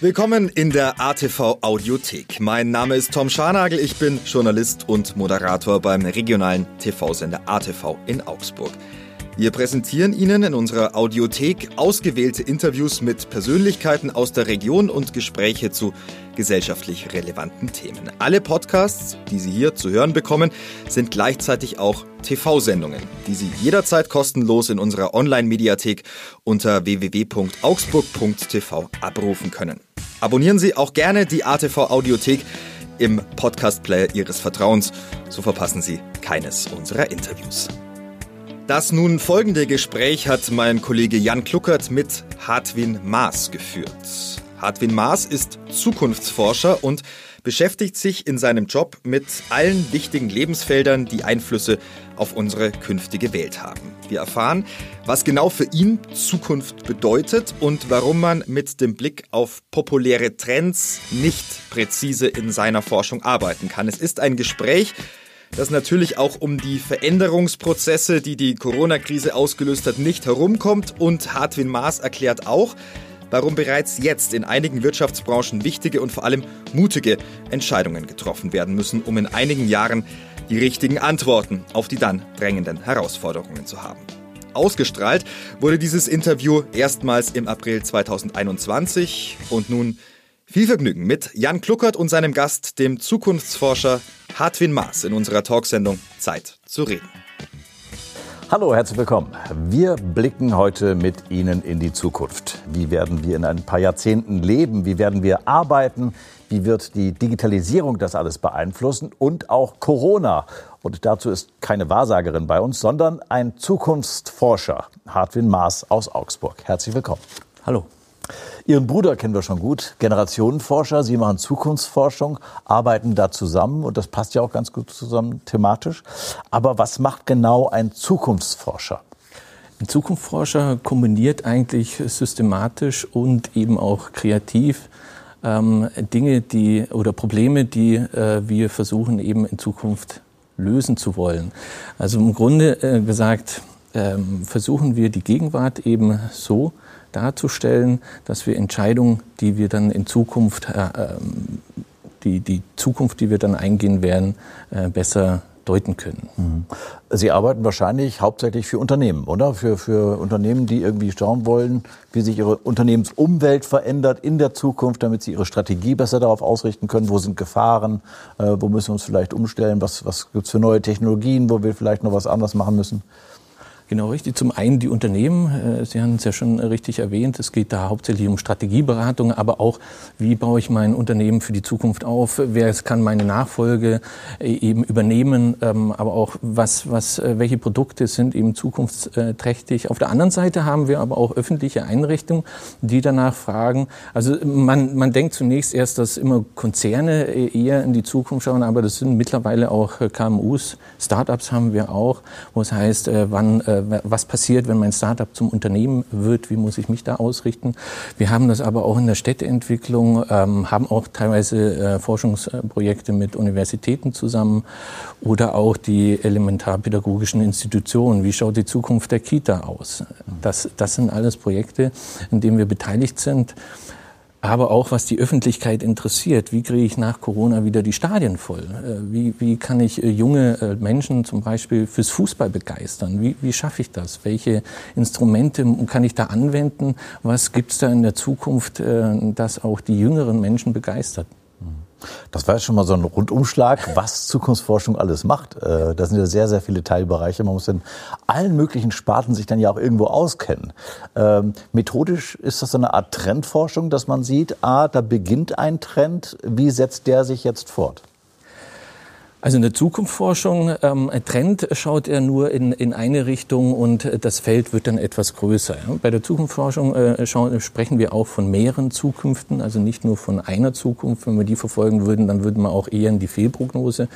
Willkommen in der ATV Audiothek. Mein Name ist Tom Scharnagel, ich bin Journalist und Moderator beim regionalen TV-Sender ATV in Augsburg. Wir präsentieren Ihnen in unserer Audiothek ausgewählte Interviews mit Persönlichkeiten aus der Region und Gespräche zu gesellschaftlich relevanten Themen. Alle Podcasts, die Sie hier zu hören bekommen, sind gleichzeitig auch TV-Sendungen, die Sie jederzeit kostenlos in unserer Online-Mediathek unter www.augsburg.tv abrufen können. Abonnieren Sie auch gerne die ATV Audiothek im Podcast-Player Ihres Vertrauens, so verpassen Sie keines unserer Interviews. Das nun folgende Gespräch hat mein Kollege Jan Kluckert mit Hartwin Maas geführt. Hartwin Maas ist Zukunftsforscher und beschäftigt sich in seinem Job mit allen wichtigen Lebensfeldern, die Einflüsse auf unsere künftige Welt haben. Wir erfahren, was genau für ihn Zukunft bedeutet und warum man mit dem Blick auf populäre Trends nicht präzise in seiner Forschung arbeiten kann. Es ist ein Gespräch, das natürlich auch um die Veränderungsprozesse, die die Corona-Krise ausgelöst hat, nicht herumkommt. Und Hartwin Maas erklärt auch, warum bereits jetzt in einigen Wirtschaftsbranchen wichtige und vor allem mutige Entscheidungen getroffen werden müssen, um in einigen Jahren die richtigen Antworten auf die dann drängenden Herausforderungen zu haben. Ausgestrahlt wurde dieses Interview erstmals im April 2021 und nun viel Vergnügen mit Jan Kluckert und seinem Gast, dem Zukunftsforscher Hartwin Maas in unserer Talksendung Zeit zu reden. Hallo, herzlich willkommen. Wir blicken heute mit Ihnen in die Zukunft. Wie werden wir in ein paar Jahrzehnten leben? Wie werden wir arbeiten? Wie wird die Digitalisierung das alles beeinflussen? Und auch Corona. Und dazu ist keine Wahrsagerin bei uns, sondern ein Zukunftsforscher, Hartwin Maas aus Augsburg. Herzlich willkommen. Hallo. Ihren Bruder kennen wir schon gut, Generationenforscher. Sie machen Zukunftsforschung, arbeiten da zusammen und das passt ja auch ganz gut zusammen thematisch. Aber was macht genau ein Zukunftsforscher? Ein Zukunftsforscher kombiniert eigentlich systematisch und eben auch kreativ ähm, Dinge, die oder Probleme, die äh, wir versuchen eben in Zukunft lösen zu wollen. Also im Grunde äh, gesagt ähm, versuchen wir die Gegenwart eben so darzustellen, dass wir Entscheidungen, die wir dann in Zukunft, äh, ähm, die, die Zukunft, die wir dann eingehen werden, äh, besser deuten können. Mhm. Sie arbeiten wahrscheinlich hauptsächlich für Unternehmen, oder? Für, für Unternehmen, die irgendwie schauen wollen, wie sich ihre Unternehmensumwelt verändert in der Zukunft, damit sie ihre Strategie besser darauf ausrichten können. Wo sind Gefahren? Äh, wo müssen wir uns vielleicht umstellen? Was, was gibt es für neue Technologien, wo wir vielleicht noch was anderes machen müssen? Genau, richtig. Zum einen die Unternehmen. Äh, Sie haben es ja schon richtig erwähnt. Es geht da hauptsächlich um Strategieberatung, aber auch, wie baue ich mein Unternehmen für die Zukunft auf? Wer kann meine Nachfolge äh, eben übernehmen? Ähm, aber auch, was, was, äh, welche Produkte sind eben zukunftsträchtig? Auf der anderen Seite haben wir aber auch öffentliche Einrichtungen, die danach fragen. Also man, man denkt zunächst erst, dass immer Konzerne eher in die Zukunft schauen, aber das sind mittlerweile auch KMUs. Startups haben wir auch, wo es heißt, wann was passiert, wenn mein Startup zum Unternehmen wird, wie muss ich mich da ausrichten. Wir haben das aber auch in der Städteentwicklung, ähm, haben auch teilweise äh, Forschungsprojekte mit Universitäten zusammen oder auch die elementarpädagogischen Institutionen. Wie schaut die Zukunft der Kita aus? Das, das sind alles Projekte, in denen wir beteiligt sind aber auch was die Öffentlichkeit interessiert. Wie kriege ich nach Corona wieder die Stadien voll? Äh, wie, wie kann ich äh, junge äh, Menschen zum Beispiel fürs Fußball begeistern? Wie, wie schaffe ich das? Welche Instrumente kann ich da anwenden? Was gibt es da in der Zukunft, das auch die jüngeren Menschen begeistert? Das war jetzt schon mal so ein Rundumschlag, was Zukunftsforschung alles macht. Äh, da sind ja sehr, sehr viele Teilbereiche. Man muss in allen möglichen Sparten sich dann ja auch irgendwo auskennen. Ähm, methodisch ist das so eine Art Trendforschung, dass man sieht, ah, da beginnt ein Trend, wie setzt der sich jetzt fort? Also in der Zukunftsforschung, ähm, Trend schaut er nur in, in eine Richtung und das Feld wird dann etwas größer. Bei der Zukunftsforschung äh, schauen, sprechen wir auch von mehreren Zukünften, also nicht nur von einer Zukunft. Wenn wir die verfolgen würden, dann würden wir auch eher in die Fehlprognose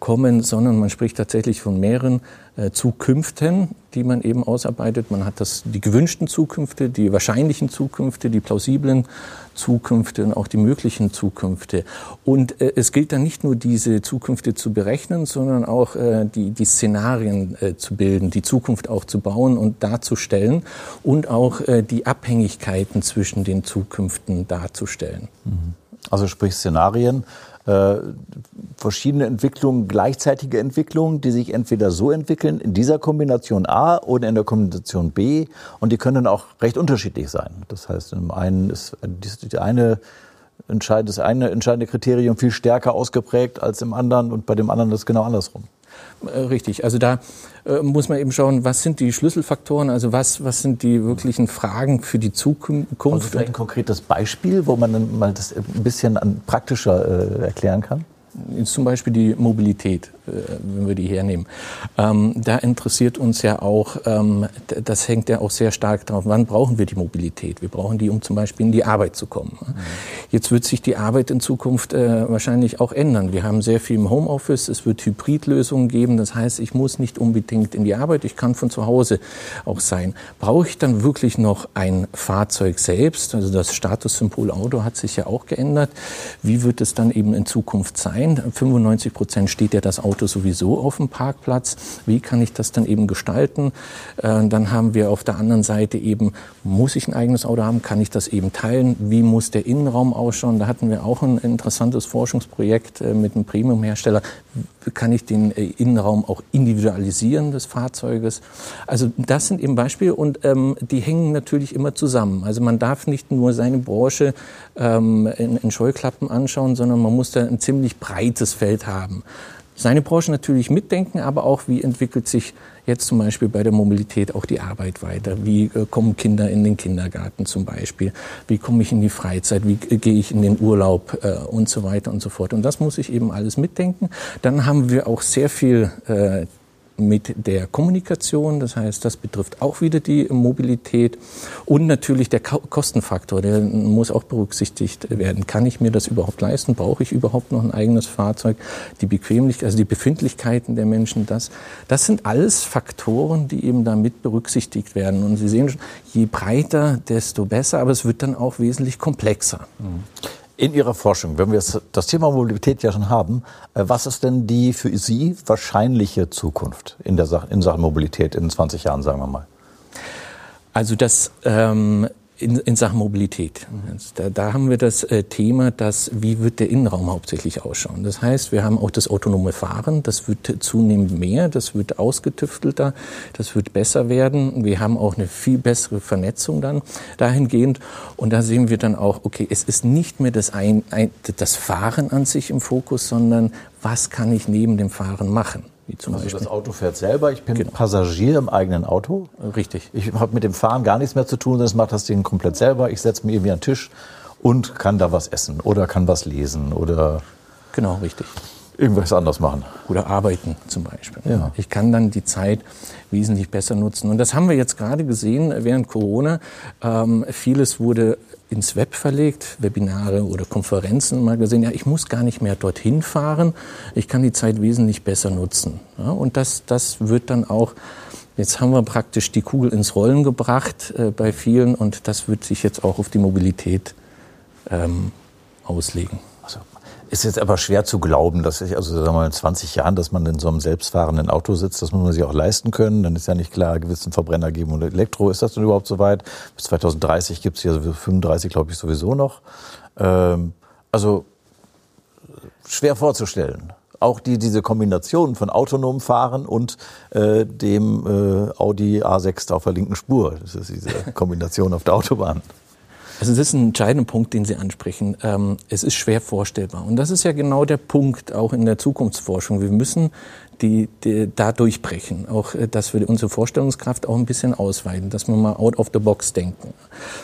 kommen, sondern man spricht tatsächlich von mehreren Zukünften, die man eben ausarbeitet. Man hat das, die gewünschten Zukünfte, die wahrscheinlichen Zukünfte, die plausiblen Zukünfte und auch die möglichen Zukünfte. Und äh, es gilt dann nicht nur diese Zukünfte zu berechnen, sondern auch äh, die, die Szenarien äh, zu bilden, die Zukunft auch zu bauen und darzustellen und auch äh, die Abhängigkeiten zwischen den Zukünften darzustellen. Mhm. Also sprich Szenarien äh, verschiedene Entwicklungen, gleichzeitige Entwicklungen, die sich entweder so entwickeln in dieser Kombination A oder in der Kombination B und die können auch recht unterschiedlich sein. Das heißt, im einen ist die eine das eine entscheidende Kriterium viel stärker ausgeprägt als im anderen und bei dem anderen ist es genau andersrum. Äh, richtig. Also da äh, muss man eben schauen, was sind die Schlüsselfaktoren, also was, was sind die wirklichen Fragen für die Zukunft. Also vielleicht ein konkretes Beispiel, wo man dann mal das ein bisschen praktischer äh, erklären kann? Zum Beispiel die Mobilität. Äh, wenn wir die hernehmen. Ähm, da interessiert uns ja auch, ähm, das hängt ja auch sehr stark darauf, wann brauchen wir die Mobilität? Wir brauchen die, um zum Beispiel in die Arbeit zu kommen. Mhm. Jetzt wird sich die Arbeit in Zukunft äh, wahrscheinlich auch ändern. Wir haben sehr viel im Homeoffice, es wird Hybridlösungen geben. Das heißt, ich muss nicht unbedingt in die Arbeit, ich kann von zu Hause auch sein. Brauche ich dann wirklich noch ein Fahrzeug selbst? Also das Statussymbol Auto hat sich ja auch geändert. Wie wird es dann eben in Zukunft sein? 95 Prozent steht ja das Auto Auto sowieso auf dem Parkplatz. Wie kann ich das dann eben gestalten? Äh, dann haben wir auf der anderen Seite eben, muss ich ein eigenes Auto haben? Kann ich das eben teilen? Wie muss der Innenraum ausschauen? Da hatten wir auch ein interessantes Forschungsprojekt äh, mit einem Premium-Hersteller. Kann ich den äh, Innenraum auch individualisieren des Fahrzeuges? Also das sind eben Beispiele und ähm, die hängen natürlich immer zusammen. Also man darf nicht nur seine Branche ähm, in, in Scheuklappen anschauen, sondern man muss da ein ziemlich breites Feld haben seine Branche natürlich mitdenken, aber auch, wie entwickelt sich jetzt zum Beispiel bei der Mobilität auch die Arbeit weiter? Wie äh, kommen Kinder in den Kindergarten zum Beispiel? Wie komme ich in die Freizeit? Wie äh, gehe ich in den Urlaub äh, und so weiter und so fort? Und das muss ich eben alles mitdenken. Dann haben wir auch sehr viel äh, mit der Kommunikation. Das heißt, das betrifft auch wieder die Mobilität. Und natürlich der Kostenfaktor, der muss auch berücksichtigt werden. Kann ich mir das überhaupt leisten? Brauche ich überhaupt noch ein eigenes Fahrzeug? Die Bequemlichkeit, also die Befindlichkeiten der Menschen, das, das sind alles Faktoren, die eben damit berücksichtigt werden. Und Sie sehen schon, je breiter, desto besser, aber es wird dann auch wesentlich komplexer. Mhm. In Ihrer Forschung, wenn wir das Thema Mobilität ja schon haben, äh, was ist denn die für Sie wahrscheinliche Zukunft in, der Sache, in Sachen Mobilität in 20 Jahren, sagen wir mal? Also das ähm, in, in Sachen Mobilität. Da, da haben wir das äh, Thema, dass wie wird der Innenraum hauptsächlich ausschauen. Das heißt, wir haben auch das autonome Fahren, das wird zunehmend mehr, das wird ausgetüftelter, das wird besser werden. Wir haben auch eine viel bessere Vernetzung dann dahingehend. Und da sehen wir dann auch, okay, es ist nicht mehr das, ein, ein, das Fahren an sich im Fokus, sondern was kann ich neben dem Fahren machen. Wie zum also Beispiel. das Auto fährt selber, ich bin genau. Passagier im eigenen Auto. Richtig. Ich habe mit dem Fahren gar nichts mehr zu tun, das macht das Ding komplett selber. Ich setze mir irgendwie an den Tisch und kann da was essen oder kann was lesen oder genau richtig irgendwas anderes machen. Oder arbeiten zum Beispiel. Ja. Ich kann dann die Zeit wesentlich besser nutzen. Und das haben wir jetzt gerade gesehen während Corona. Ähm, vieles wurde ins Web verlegt, Webinare oder Konferenzen mal gesehen, ja, ich muss gar nicht mehr dorthin fahren, ich kann die Zeit wesentlich besser nutzen. Ja, und das, das wird dann auch, jetzt haben wir praktisch die Kugel ins Rollen gebracht äh, bei vielen und das wird sich jetzt auch auf die Mobilität ähm, auslegen. Ist jetzt aber schwer zu glauben, dass ich, also sagen wir mal, in 20 Jahren, dass man in so einem selbstfahrenden Auto sitzt, das muss man sich auch leisten können. Dann ist ja nicht klar, gewissen Verbrenner geben und Elektro. Ist das denn überhaupt so weit? Bis 2030 gibt es hier 35, glaube ich, sowieso noch. Ähm, also schwer vorzustellen. Auch die, diese Kombination von autonomem Fahren und äh, dem äh, Audi A6 auf der linken Spur. Das ist diese Kombination auf der Autobahn. Also das ist ein entscheidender Punkt, den Sie ansprechen. Ähm, es ist schwer vorstellbar. Und das ist ja genau der Punkt auch in der Zukunftsforschung. Wir müssen die, die da durchbrechen. Auch, äh, dass wir unsere Vorstellungskraft auch ein bisschen ausweiten, dass wir mal out of the box denken,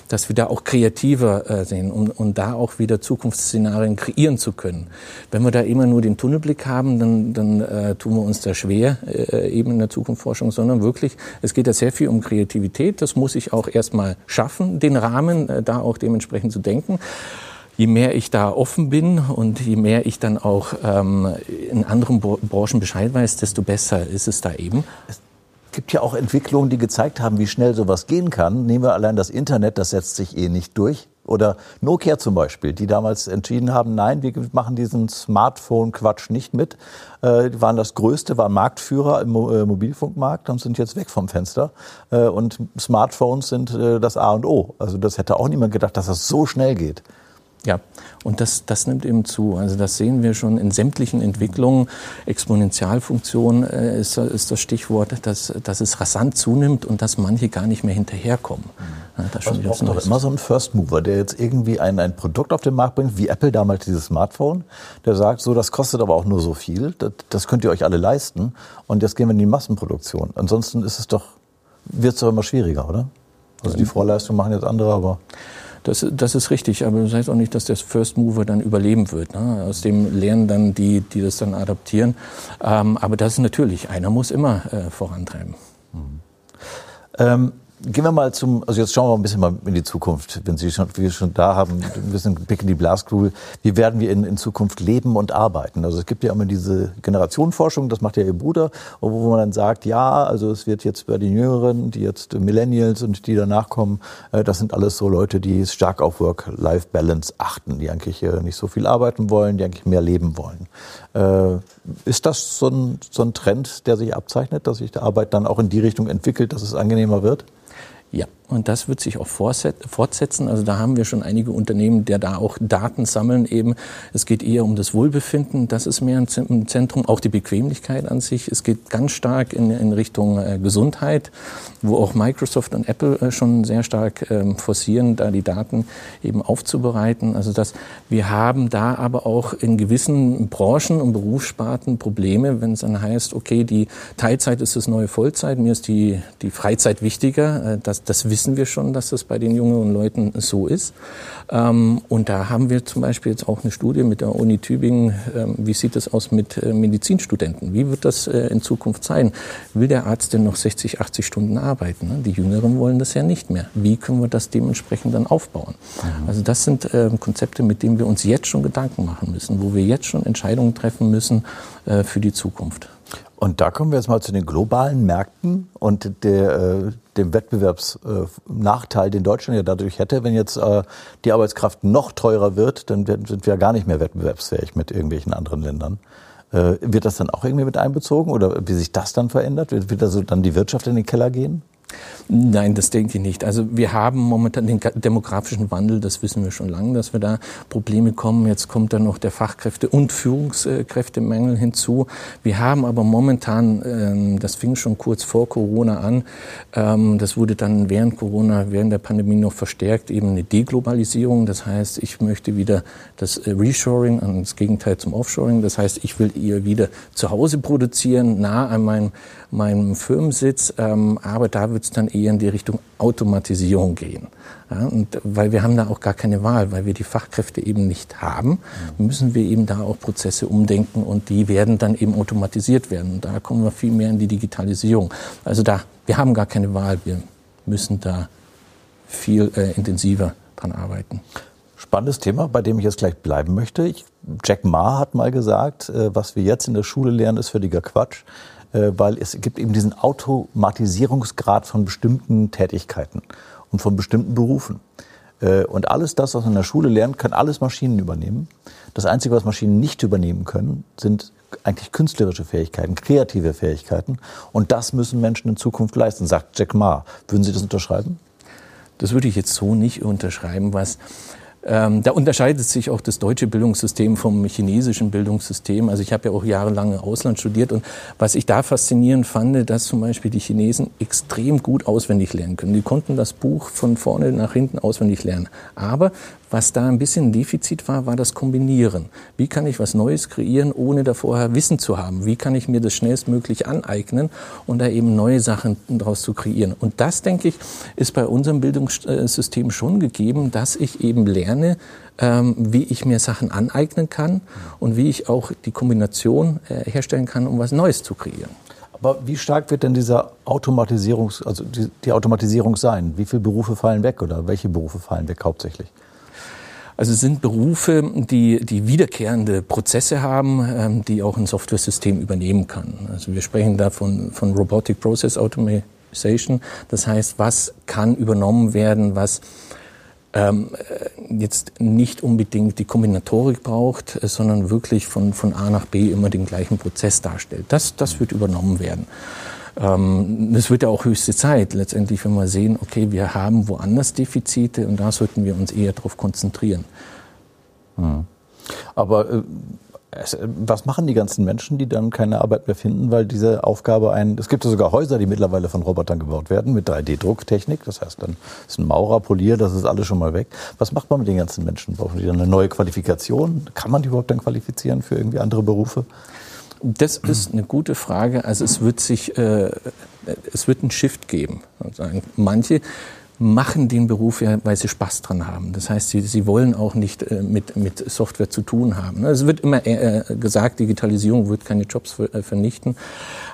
dass wir da auch kreativer äh, sehen und, und da auch wieder Zukunftsszenarien kreieren zu können. Wenn wir da immer nur den Tunnelblick haben, dann, dann äh, tun wir uns da schwer, äh, eben in der Zukunftsforschung, sondern wirklich, es geht da sehr viel um Kreativität. Das muss ich auch erstmal schaffen, den Rahmen äh, da auch dementsprechend zu denken je mehr ich da offen bin und je mehr ich dann auch ähm, in anderen Branchen Bescheid weiß, desto besser ist es da eben. gibt ja auch Entwicklungen, die gezeigt haben, wie schnell sowas gehen kann. Nehmen wir allein das Internet, das setzt sich eh nicht durch. Oder Nokia zum Beispiel, die damals entschieden haben, nein, wir machen diesen Smartphone-Quatsch nicht mit. Äh, die waren das Größte, waren Marktführer im Mo äh, Mobilfunkmarkt und sind jetzt weg vom Fenster. Äh, und Smartphones sind äh, das A und O. Also das hätte auch niemand gedacht, dass das so schnell geht. Ja, und das, das nimmt eben zu. Also das sehen wir schon in sämtlichen Entwicklungen. Exponentialfunktion äh, ist, ist das Stichwort, dass, dass es rasant zunimmt und dass manche gar nicht mehr hinterherkommen. Ja, das ist also doch immer so ein First Mover, der jetzt irgendwie ein, ein Produkt auf den Markt bringt, wie Apple damals dieses Smartphone, der sagt, so, das kostet aber auch nur so viel, das, das könnt ihr euch alle leisten und jetzt gehen wir in die Massenproduktion. Ansonsten ist es doch, wird es doch immer schwieriger, oder? Also die Vorleistung machen jetzt andere, aber... Das, das ist richtig, aber das heißt auch nicht, dass der First Mover dann überleben wird. Ne? Aus dem lernen dann die, die das dann adaptieren. Ähm, aber das ist natürlich, einer muss immer äh, vorantreiben. Mhm. Ähm Gehen wir mal zum, also jetzt schauen wir ein bisschen mal in die Zukunft, wenn Sie schon, wir schon da haben, ein bisschen Blick in die Glaskugel. Wie werden wir in, in Zukunft leben und arbeiten? Also es gibt ja immer diese Generationenforschung, das macht ja Ihr Bruder, wo man dann sagt, ja, also es wird jetzt bei den Jüngeren, die jetzt Millennials und die danach kommen, äh, das sind alles so Leute, die stark auf Work-Life-Balance achten, die eigentlich äh, nicht so viel arbeiten wollen, die eigentlich mehr leben wollen. Äh, ist das so ein, so ein Trend, der sich abzeichnet, dass sich die Arbeit dann auch in die Richtung entwickelt, dass es angenehmer wird? Ja, und das wird sich auch fortsetzen. Also da haben wir schon einige Unternehmen, der da auch Daten sammeln eben. Es geht eher um das Wohlbefinden, das ist mehr im Zentrum, auch die Bequemlichkeit an sich. Es geht ganz stark in, in Richtung äh, Gesundheit, wo auch Microsoft und Apple äh, schon sehr stark ähm, forcieren, da die Daten eben aufzubereiten. Also dass wir haben da aber auch in gewissen Branchen und Berufssparten Probleme, wenn es dann heißt, okay, die Teilzeit ist das neue Vollzeit, mir ist die, die Freizeit wichtiger. Äh, das, das wissen wir schon, dass das bei den jungen Leuten so ist. Ähm, und da haben wir zum Beispiel jetzt auch eine Studie mit der Uni Tübingen. Ähm, wie sieht es aus mit äh, Medizinstudenten? Wie wird das äh, in Zukunft sein? Will der Arzt denn noch 60, 80 Stunden arbeiten? Ne? Die Jüngeren wollen das ja nicht mehr. Wie können wir das dementsprechend dann aufbauen? Mhm. Also das sind ähm, Konzepte, mit denen wir uns jetzt schon Gedanken machen müssen, wo wir jetzt schon Entscheidungen treffen müssen äh, für die Zukunft. Und da kommen wir jetzt mal zu den globalen Märkten und der, dem Wettbewerbsnachteil, den Deutschland ja dadurch hätte. Wenn jetzt äh, die Arbeitskraft noch teurer wird, dann sind wir ja gar nicht mehr wettbewerbsfähig mit irgendwelchen anderen Ländern. Äh, wird das dann auch irgendwie mit einbezogen oder wie sich das dann verändert? Wird, wird also dann die Wirtschaft in den Keller gehen? Nein, das denke ich nicht. Also wir haben momentan den demografischen Wandel, das wissen wir schon lange, dass wir da Probleme kommen. Jetzt kommt dann noch der Fachkräfte- und Führungskräftemangel hinzu. Wir haben aber momentan, ähm, das fing schon kurz vor Corona an, ähm, das wurde dann während Corona, während der Pandemie noch verstärkt, eben eine Deglobalisierung. Das heißt, ich möchte wieder das äh, Reshoring, das Gegenteil zum Offshoring. Das heißt, ich will eher wieder zu Hause produzieren, nah an meinem, meinem Firmensitz, ähm, aber da wird es dann eher in die Richtung Automatisierung gehen. Ja, und weil wir haben da auch gar keine Wahl, weil wir die Fachkräfte eben nicht haben, müssen wir eben da auch Prozesse umdenken und die werden dann eben automatisiert werden. Und da kommen wir viel mehr in die Digitalisierung. Also da, wir haben gar keine Wahl, wir müssen da viel äh, intensiver dran arbeiten. Spannendes Thema, bei dem ich jetzt gleich bleiben möchte. Ich, Jack Ma hat mal gesagt, äh, was wir jetzt in der Schule lernen, ist völliger Quatsch. Äh, weil es gibt eben diesen Automatisierungsgrad von bestimmten Tätigkeiten und von bestimmten Berufen. Äh, und alles das, was man in der Schule lernt, können alles Maschinen übernehmen. Das Einzige, was Maschinen nicht übernehmen können, sind eigentlich künstlerische Fähigkeiten, kreative Fähigkeiten. Und das müssen Menschen in Zukunft leisten, sagt Jack Ma. Würden Sie das unterschreiben? Das würde ich jetzt so nicht unterschreiben, was ähm, da unterscheidet sich auch das deutsche Bildungssystem vom chinesischen Bildungssystem. Also ich habe ja auch jahrelang im Ausland studiert und was ich da faszinierend fand, dass zum Beispiel die Chinesen extrem gut auswendig lernen können. Die konnten das Buch von vorne nach hinten auswendig lernen. Aber was da ein bisschen ein Defizit war, war das Kombinieren. Wie kann ich was Neues kreieren, ohne da vorher Wissen zu haben? Wie kann ich mir das schnellstmöglich aneignen und da eben neue Sachen daraus zu kreieren? Und das, denke ich, ist bei unserem Bildungssystem schon gegeben, dass ich eben lerne, ähm, wie ich mir Sachen aneignen kann und wie ich auch die Kombination äh, herstellen kann, um was Neues zu kreieren. Aber wie stark wird denn dieser Automatisierungs, also die, die Automatisierung sein? Wie viele Berufe fallen weg oder welche Berufe fallen weg hauptsächlich? Also es sind Berufe, die, die wiederkehrende Prozesse haben, ähm, die auch ein Software-System übernehmen kann. Also wir sprechen da von, von Robotic Process Automation. Das heißt, was kann übernommen werden, was ähm, äh, jetzt nicht unbedingt die Kombinatorik braucht, äh, sondern wirklich von, von A nach B immer den gleichen Prozess darstellt. Das, das wird übernommen werden. Ähm, das wird ja auch höchste Zeit, letztendlich, wenn wir sehen, okay, wir haben woanders Defizite und da sollten wir uns eher darauf konzentrieren. Hm. Aber äh, was machen die ganzen Menschen, die dann keine Arbeit mehr finden, weil diese Aufgabe ein, es gibt ja sogar Häuser, die mittlerweile von Robotern gebaut werden mit 3D-Drucktechnik, das heißt dann ist ein Maurer, Polier, das ist alles schon mal weg. Was macht man mit den ganzen Menschen? Brauchen die dann eine neue Qualifikation? Kann man die überhaupt dann qualifizieren für irgendwie andere Berufe? Das ist eine gute Frage. Also es wird sich, äh, es wird einen Shift geben. Manche machen den Beruf ja, weil sie Spaß dran haben. Das heißt, sie, sie wollen auch nicht äh, mit, mit Software zu tun haben. Es wird immer äh, gesagt, Digitalisierung wird keine Jobs äh, vernichten.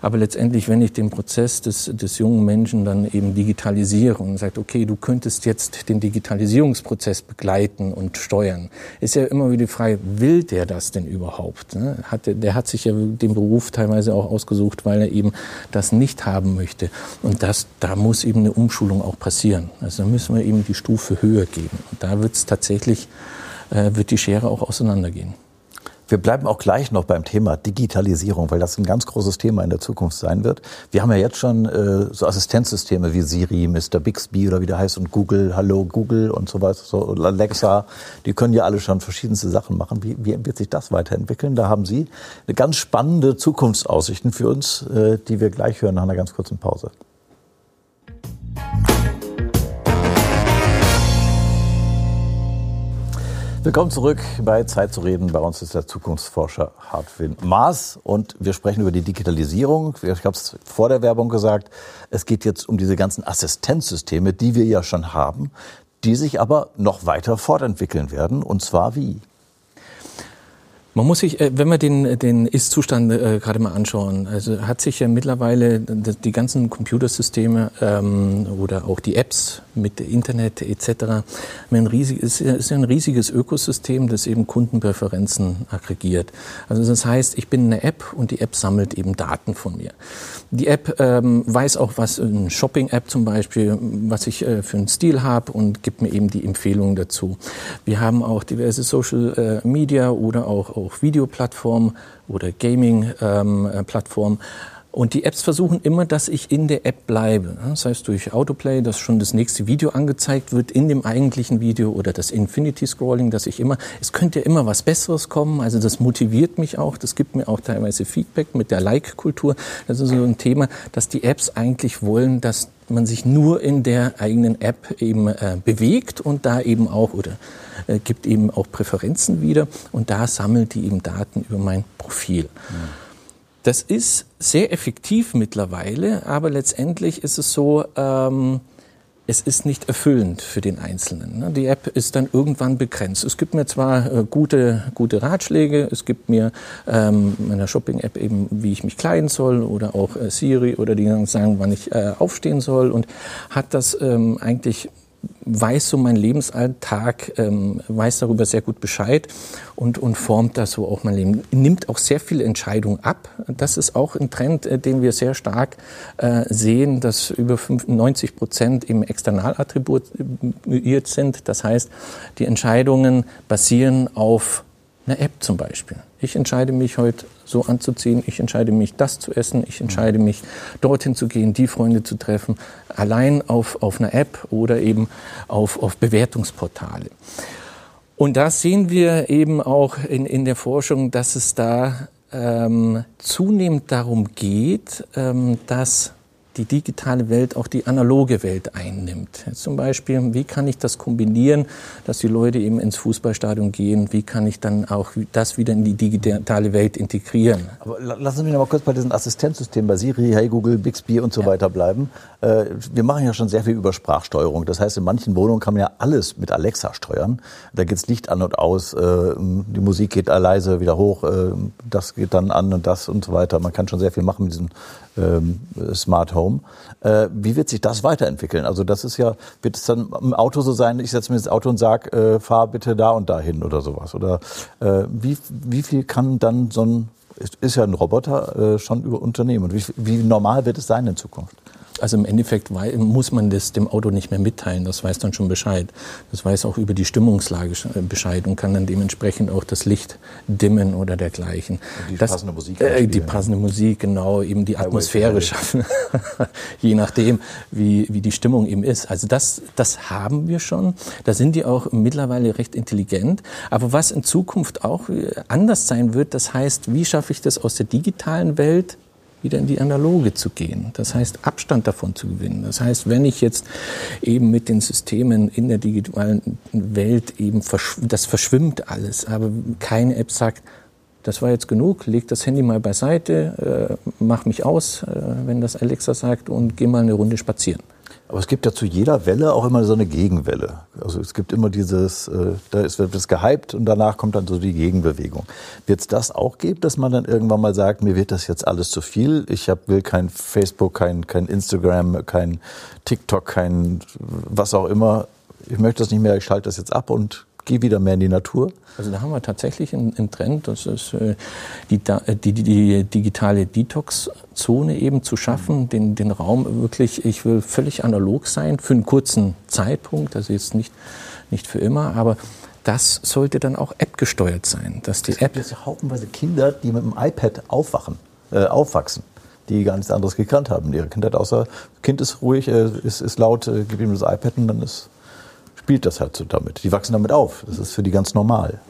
Aber letztendlich, wenn ich den Prozess des, des jungen Menschen dann eben digitalisiere und sage, okay, du könntest jetzt den Digitalisierungsprozess begleiten und steuern, ist ja immer wieder die Frage, will der das denn überhaupt? Ne? Hat, der, der hat sich ja den Beruf teilweise auch ausgesucht, weil er eben das nicht haben möchte. Und das, da muss eben eine Umschulung auch passieren. Also da müssen wir eben die Stufe höher geben. Und da wird es tatsächlich, äh, wird die Schere auch auseinandergehen. Wir bleiben auch gleich noch beim Thema Digitalisierung, weil das ein ganz großes Thema in der Zukunft sein wird. Wir haben ja jetzt schon äh, so Assistenzsysteme wie Siri, Mr. Bixby oder wie der heißt und Google, Hallo Google und so weiter, so Alexa. Die können ja alle schon verschiedenste Sachen machen. Wie, wie wird sich das weiterentwickeln? Da haben Sie eine ganz spannende Zukunftsaussichten für uns, äh, die wir gleich hören nach einer ganz kurzen Pause. Willkommen zurück bei Zeit zu reden. Bei uns ist der Zukunftsforscher Hartwin Maas und wir sprechen über die Digitalisierung. Ich habe es vor der Werbung gesagt. Es geht jetzt um diese ganzen Assistenzsysteme, die wir ja schon haben, die sich aber noch weiter fortentwickeln werden. Und zwar wie? Man muss sich, äh, wenn wir den, den Ist-Zustand äh, gerade mal anschauen, also hat sich ja mittlerweile die ganzen Computersysteme ähm, oder auch die Apps mit Internet etc. Ein ist, ist ein riesiges Ökosystem, das eben Kundenpräferenzen aggregiert. Also das heißt, ich bin eine App und die App sammelt eben Daten von mir. Die App ähm, weiß auch, was eine Shopping-App zum Beispiel, was ich äh, für einen Stil habe und gibt mir eben die Empfehlungen dazu. Wir haben auch diverse Social äh, Media oder auch auch Videoplattformen oder Gaming-Plattformen. Ähm, und die Apps versuchen immer, dass ich in der App bleibe. Das heißt, durch Autoplay, dass schon das nächste Video angezeigt wird in dem eigentlichen Video oder das Infinity Scrolling, dass ich immer, es könnte ja immer was Besseres kommen. Also das motiviert mich auch. Das gibt mir auch teilweise Feedback mit der Like-Kultur. Das ist so ein Thema, dass die Apps eigentlich wollen, dass man sich nur in der eigenen App eben äh, bewegt und da eben auch oder äh, gibt eben auch Präferenzen wieder und da sammelt die eben Daten über mein Profil. Mhm. Das ist sehr effektiv mittlerweile, aber letztendlich ist es so, ähm, es ist nicht erfüllend für den Einzelnen. Ne? Die App ist dann irgendwann begrenzt. Es gibt mir zwar äh, gute, gute Ratschläge, es gibt mir ähm, meiner Shopping-App eben, wie ich mich kleiden soll oder auch äh, Siri oder die sagen, wann ich äh, aufstehen soll und hat das ähm, eigentlich weiß so mein Lebensalltag, ähm, weiß darüber sehr gut Bescheid und, und formt das so auch mein Leben. Nimmt auch sehr viele Entscheidungen ab. Das ist auch ein Trend, äh, den wir sehr stark äh, sehen, dass über 95 Prozent im external attribuiert sind. Das heißt, die Entscheidungen basieren auf einer App zum Beispiel. Ich entscheide mich heute so anzuziehen, ich entscheide mich das zu essen, ich entscheide mich dorthin zu gehen, die Freunde zu treffen, allein auf, auf einer App oder eben auf, auf Bewertungsportale. Und da sehen wir eben auch in, in der Forschung, dass es da ähm, zunehmend darum geht, ähm, dass die digitale Welt auch die analoge Welt einnimmt. Zum Beispiel, wie kann ich das kombinieren, dass die Leute eben ins Fußballstadion gehen? Wie kann ich dann auch das wieder in die digitale Welt integrieren? Aber lassen Sie mich noch mal kurz bei diesen Assistenzsystemen, bei Siri, Hey Google, Bixby und so ja. weiter bleiben. Äh, wir machen ja schon sehr viel über Sprachsteuerung. Das heißt, in manchen Wohnungen kann man ja alles mit Alexa steuern. Da geht's Licht an und aus, äh, die Musik geht leise wieder hoch, äh, das geht dann an und das und so weiter. Man kann schon sehr viel machen mit diesem ähm, Smart Home Home. Äh, wie wird sich das weiterentwickeln? Also das ist ja, wird es dann im Auto so sein, ich setze mir ins Auto und sage, äh, fahr bitte da und dahin oder sowas? Oder äh, wie, wie viel kann dann so ein, ist, ist ja ein Roboter äh, schon über Unternehmen? Und wie, wie normal wird es sein in Zukunft? Also im Endeffekt muss man das dem Auto nicht mehr mitteilen, das weiß dann schon Bescheid. Das weiß auch über die Stimmungslage äh, Bescheid und kann dann dementsprechend auch das Licht dimmen oder dergleichen. Und die das, passende Musik. Äh, die passende Musik, genau, eben die Atmosphäre schaffen, je nachdem, wie, wie die Stimmung eben ist. Also das, das haben wir schon. Da sind die auch mittlerweile recht intelligent. Aber was in Zukunft auch äh, anders sein wird, das heißt, wie schaffe ich das aus der digitalen Welt wieder in die analoge zu gehen. Das heißt, Abstand davon zu gewinnen. Das heißt, wenn ich jetzt eben mit den Systemen in der digitalen Welt eben, verschw das verschwimmt alles, aber keine App sagt, das war jetzt genug, leg das Handy mal beiseite, äh, mach mich aus, äh, wenn das Alexa sagt, und geh mal eine Runde spazieren. Aber es gibt ja zu jeder Welle auch immer so eine Gegenwelle. Also es gibt immer dieses, äh, da ist, wird es gehypt und danach kommt dann so die Gegenbewegung. Wird es das auch geben, dass man dann irgendwann mal sagt, mir wird das jetzt alles zu viel, ich hab, will kein Facebook, kein, kein Instagram, kein TikTok, kein was auch immer, ich möchte das nicht mehr, ich schalte das jetzt ab und gehe wieder mehr in die Natur? Also da haben wir tatsächlich einen, einen Trend, das ist äh, die, äh, die, die, digitale Detox-Zone eben zu schaffen, den, den Raum wirklich, ich will völlig analog sein für einen kurzen Zeitpunkt, also jetzt nicht, nicht für immer, aber das sollte dann auch App-gesteuert sein. Dass die es gibt App jetzt haufenweise Kinder, die mit dem iPad aufwachen, äh, aufwachsen die gar nichts anderes gekannt haben in ihrer Kindheit, außer Kind ist ruhig, äh, ist, ist laut, äh, gib ihm das iPad und dann ist spielt das halt so damit. Die wachsen damit auf. Das ist für die ganz normal.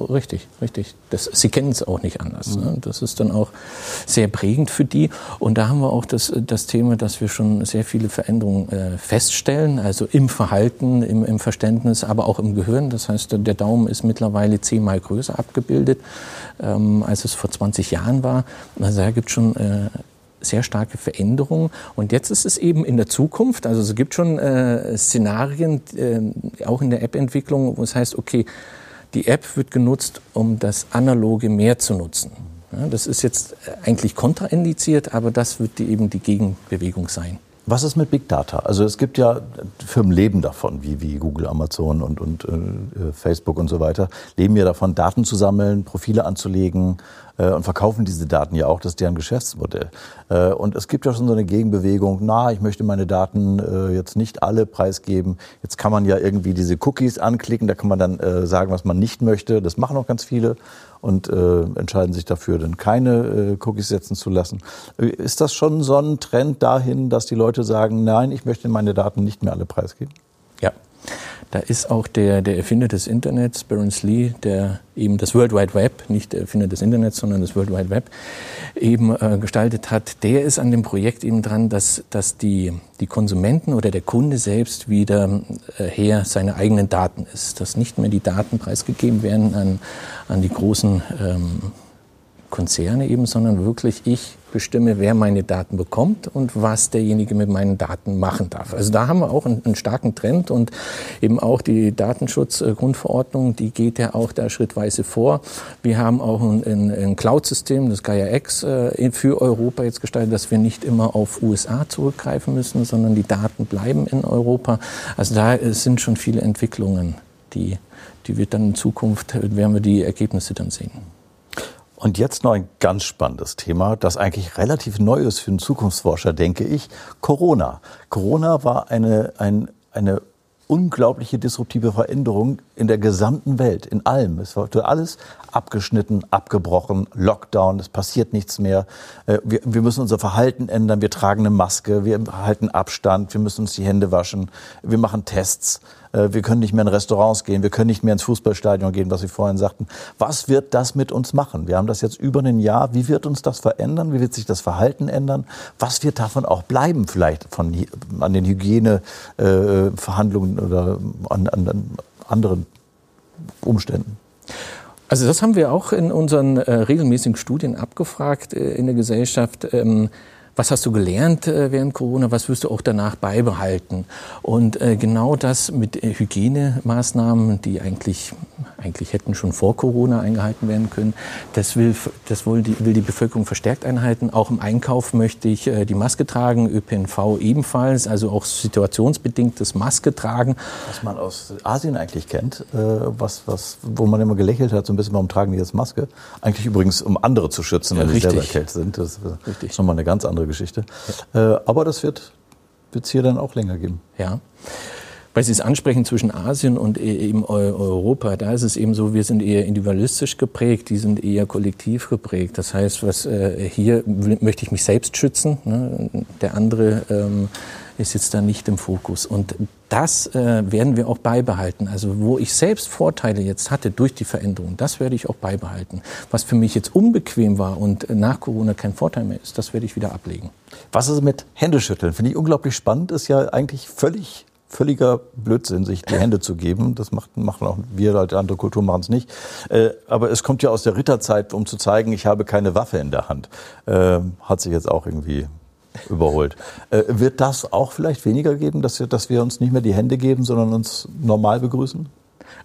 Richtig, richtig. Das, sie kennen es auch nicht anders. Ne? Das ist dann auch sehr prägend für die. Und da haben wir auch das, das Thema, dass wir schon sehr viele Veränderungen äh, feststellen, also im Verhalten, im, im, Verständnis, aber auch im Gehirn. Das heißt, der Daumen ist mittlerweile zehnmal größer abgebildet, ähm, als es vor 20 Jahren war. Also da gibt es schon äh, sehr starke Veränderungen. Und jetzt ist es eben in der Zukunft, also es gibt schon äh, Szenarien, äh, auch in der App-Entwicklung, wo es heißt, okay, die App wird genutzt, um das Analoge mehr zu nutzen. Ja, das ist jetzt eigentlich kontraindiziert, aber das wird die, eben die Gegenbewegung sein. Was ist mit Big Data? Also es gibt ja Firmen leben davon, wie, wie Google, Amazon und, und äh, Facebook und so weiter, leben ja davon, Daten zu sammeln, Profile anzulegen äh, und verkaufen diese Daten ja auch. Das ist deren Geschäftsmodell. Äh, und es gibt ja schon so eine Gegenbewegung, na, ich möchte meine Daten äh, jetzt nicht alle preisgeben. Jetzt kann man ja irgendwie diese Cookies anklicken, da kann man dann äh, sagen, was man nicht möchte. Das machen auch ganz viele und äh, entscheiden sich dafür, dann keine äh, Cookies setzen zu lassen. Ist das schon so ein Trend dahin, dass die Leute sagen, nein, ich möchte meine Daten nicht mehr alle preisgeben? Ja. Da ist auch der, der Erfinder des Internets, Berners-Lee, der eben das World Wide Web, nicht der Erfinder des Internets, sondern das World Wide Web, eben äh, gestaltet hat, der ist an dem Projekt eben dran, dass, dass die, die Konsumenten oder der Kunde selbst wieder äh, Herr seiner eigenen Daten ist. Dass nicht mehr die Daten preisgegeben werden an, an die großen ähm, Konzerne eben, sondern wirklich ich bestimme, wer meine Daten bekommt und was derjenige mit meinen Daten machen darf. Also da haben wir auch einen, einen starken Trend und eben auch die Datenschutzgrundverordnung, die geht ja auch da schrittweise vor. Wir haben auch ein, ein, ein Cloud-System, das Gaia X, äh, für Europa jetzt gestaltet, dass wir nicht immer auf USA zurückgreifen müssen, sondern die Daten bleiben in Europa. Also da sind schon viele Entwicklungen, die, die wird dann in Zukunft, werden wir die Ergebnisse dann sehen. Und jetzt noch ein ganz spannendes Thema, das eigentlich relativ neu ist für einen Zukunftsforscher, denke ich. Corona. Corona war eine, ein, eine unglaubliche disruptive Veränderung in der gesamten Welt, in allem. Es wurde alles abgeschnitten, abgebrochen, Lockdown, es passiert nichts mehr. Äh, wir, wir, müssen unser Verhalten ändern, wir tragen eine Maske, wir halten Abstand, wir müssen uns die Hände waschen, wir machen Tests. Äh, wir können nicht mehr in Restaurants gehen, wir können nicht mehr ins Fußballstadion gehen, was Sie vorhin sagten. Was wird das mit uns machen? Wir haben das jetzt über ein Jahr. Wie wird uns das verändern? Wie wird sich das Verhalten ändern? Was wird davon auch bleiben vielleicht von, an den Hygieneverhandlungen oder an, an anderen Umständen? Also das haben wir auch in unseren äh, regelmäßigen Studien abgefragt äh, in der Gesellschaft. Ähm, was hast du gelernt äh, während Corona, was wirst du auch danach beibehalten? Und äh, genau das mit äh, Hygienemaßnahmen, die eigentlich eigentlich hätten schon vor Corona eingehalten werden können. Das will, das will die, will die Bevölkerung verstärkt einhalten. Auch im Einkauf möchte ich äh, die Maske tragen, ÖPNV ebenfalls, also auch situationsbedingtes Maske tragen. Was man aus Asien eigentlich kennt, äh, was, was, wo man immer gelächelt hat, so ein bisschen, warum tragen die jetzt Maske? Eigentlich übrigens, um andere zu schützen, wenn ja, sie selber erkältet sind. Das äh, ist nochmal eine ganz andere Geschichte. Ja. Äh, aber das wird es hier dann auch länger geben. Ja weil Sie es ansprechen zwischen Asien und e- eben Europa, da ist es eben so, wir sind eher individualistisch geprägt, die sind eher kollektiv geprägt. Das heißt, was äh, hier möchte ich mich selbst schützen, ne? der andere ähm, ist jetzt da nicht im Fokus. Und das äh, werden wir auch beibehalten. Also wo ich selbst Vorteile jetzt hatte durch die Veränderung, das werde ich auch beibehalten. Was für mich jetzt unbequem war und nach Corona kein Vorteil mehr ist, das werde ich wieder ablegen. Was ist mit Händeschütteln? Finde ich unglaublich spannend. Ist ja eigentlich völlig völliger Blödsinn, sich die Hände zu geben. Das macht, machen auch wir, halt andere Kulturen machen es nicht. Äh, aber es kommt ja aus der Ritterzeit, um zu zeigen, ich habe keine Waffe in der Hand. Äh, hat sich jetzt auch irgendwie überholt. Äh, wird das auch vielleicht weniger geben, dass wir, dass wir uns nicht mehr die Hände geben, sondern uns normal begrüßen?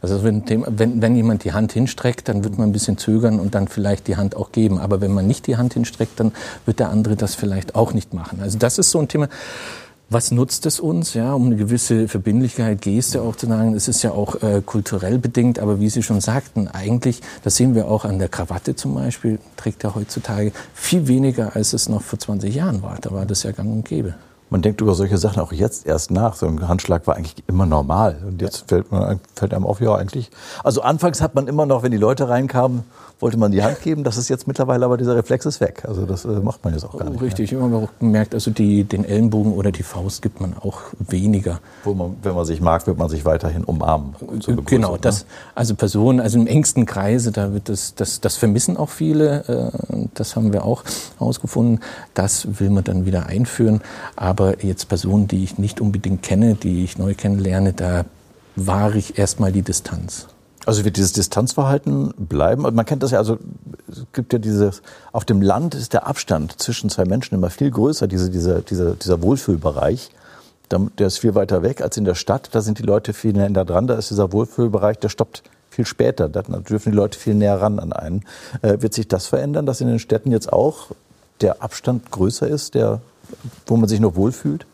Also wenn, wenn, wenn jemand die Hand hinstreckt, dann wird man ein bisschen zögern und dann vielleicht die Hand auch geben. Aber wenn man nicht die Hand hinstreckt, dann wird der andere das vielleicht auch nicht machen. Also das ist so ein Thema was nutzt es uns, ja, um eine gewisse Verbindlichkeit, Geste auch zu sagen. Es ist ja auch äh, kulturell bedingt, aber wie Sie schon sagten, eigentlich, das sehen wir auch an der Krawatte zum Beispiel, trägt er heutzutage viel weniger, als es noch vor 20 Jahren war. Da war das ja gang und gäbe. Man denkt über solche Sachen auch jetzt erst nach. So ein Handschlag war eigentlich immer normal. Und jetzt ja. fällt, man, fällt einem auf, ja, eigentlich. Also anfangs hat man immer noch, wenn die Leute reinkamen, wollte man die Hand geben. Das ist jetzt mittlerweile aber dieser Reflex ist weg. Also das äh, macht man jetzt auch gar nicht. Richtig, mehr. immer gemerkt, also die, den Ellenbogen oder die Faust gibt man auch weniger. Man, wenn man sich mag, wird man sich weiterhin umarmen. genau, ne? das, also Personen, also im engsten Kreise, da wird das, das, das vermissen auch viele. Äh, das haben wir auch herausgefunden. Das will man dann wieder einführen. Aber jetzt Personen, die ich nicht unbedingt kenne, die ich neu kennenlerne, da wahre ich erstmal die Distanz. Also wird dieses Distanzverhalten bleiben? Man kennt das ja, also es gibt ja dieses, auf dem Land ist der Abstand zwischen zwei Menschen immer viel größer, diese, diese, dieser, dieser Wohlfühlbereich. Der ist viel weiter weg als in der Stadt. Da sind die Leute viel näher dran. Da ist dieser Wohlfühlbereich, der stoppt viel später. Da dürfen die Leute viel näher ran an einen. Äh, wird sich das verändern, dass in den Städten jetzt auch der Abstand größer ist, der, wo man sich noch wohlfühlt?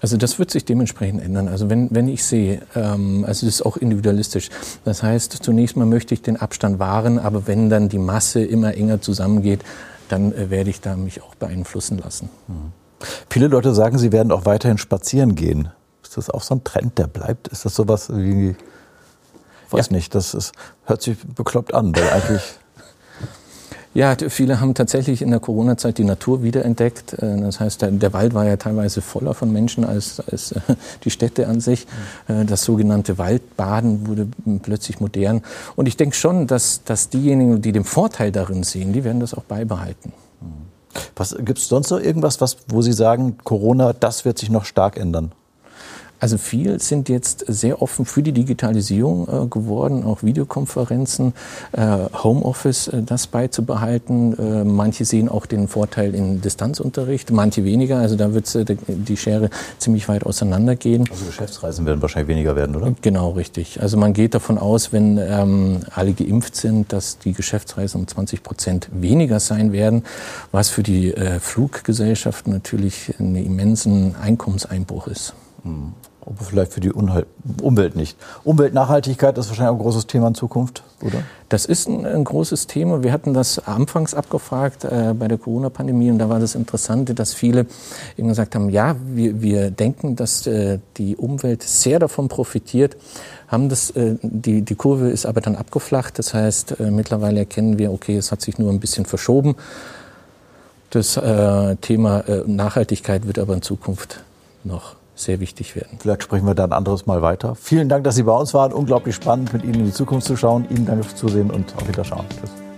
Also das wird sich dementsprechend ändern. Also wenn, wenn ich sehe, ähm, also das ist auch individualistisch. Das heißt, zunächst mal möchte ich den Abstand wahren, aber wenn dann die Masse immer enger zusammengeht, dann äh, werde ich da mich auch beeinflussen lassen. Mhm. Viele Leute sagen, sie werden auch weiterhin spazieren gehen. Ist das auch so ein Trend, der bleibt? Ist das sowas wie, weiß ja. nicht, das ist, hört sich bekloppt an, weil eigentlich ja, viele haben tatsächlich in der Corona-Zeit die Natur wiederentdeckt. Äh, das heißt, der, Wald war ja teilweise voller von Menschen als, als äh, die Städte an sich. Mhm. Das sogenannte Waldbaden wurde plötzlich modern. Und ich denke schon, dass, dass diejenigen, die den Vorteil darin sehen, die werden das auch beibehalten. Mhm. Was gibt es sonst noch irgendwas, was, wo Sie sagen, Corona, das wird sich noch stark ändern? Also viel sind jetzt sehr offen für die Digitalisierung äh, geworden, auch Videokonferenzen, äh, Homeoffice, äh, das beizubehalten. Äh, manche sehen auch den Vorteil in Distanzunterricht, manche weniger. Also da wird äh, die Schere ziemlich weit auseinandergehen. Also Geschäftsreisen werden wahrscheinlich weniger werden, oder? Genau, richtig. Also man geht davon aus, wenn ähm, alle geimpft sind, dass die Geschäftsreisen um 20 Prozent weniger sein werden, was für die äh, Fluggesellschaften natürlich einen immensen Einkommenseinbruch ist. Mhm aber vielleicht für die Umwelt nicht. Umweltnachhaltigkeit ist wahrscheinlich auch ein großes Thema in Zukunft, oder? Das ist ein, ein großes Thema. Wir hatten das anfangs abgefragt äh, bei der Corona-Pandemie und da war das Interessante, dass viele eben gesagt haben, ja, wir, wir denken, dass äh, die Umwelt sehr davon profitiert, haben das, äh, die, die Kurve ist aber dann abgeflacht. Das heißt, äh, mittlerweile erkennen wir, okay, es hat sich nur ein bisschen verschoben. Das äh, Thema äh, Nachhaltigkeit wird aber in Zukunft noch sehr wichtig werden. Vielleicht sprechen wir da ein anderes Mal weiter. Vielen Dank, dass Sie bei uns waren. Unglaublich spannend, mit Ihnen in die Zukunft zu schauen. Ihnen danke fürs Zusehen und auf Wiederschauen. Tschüss.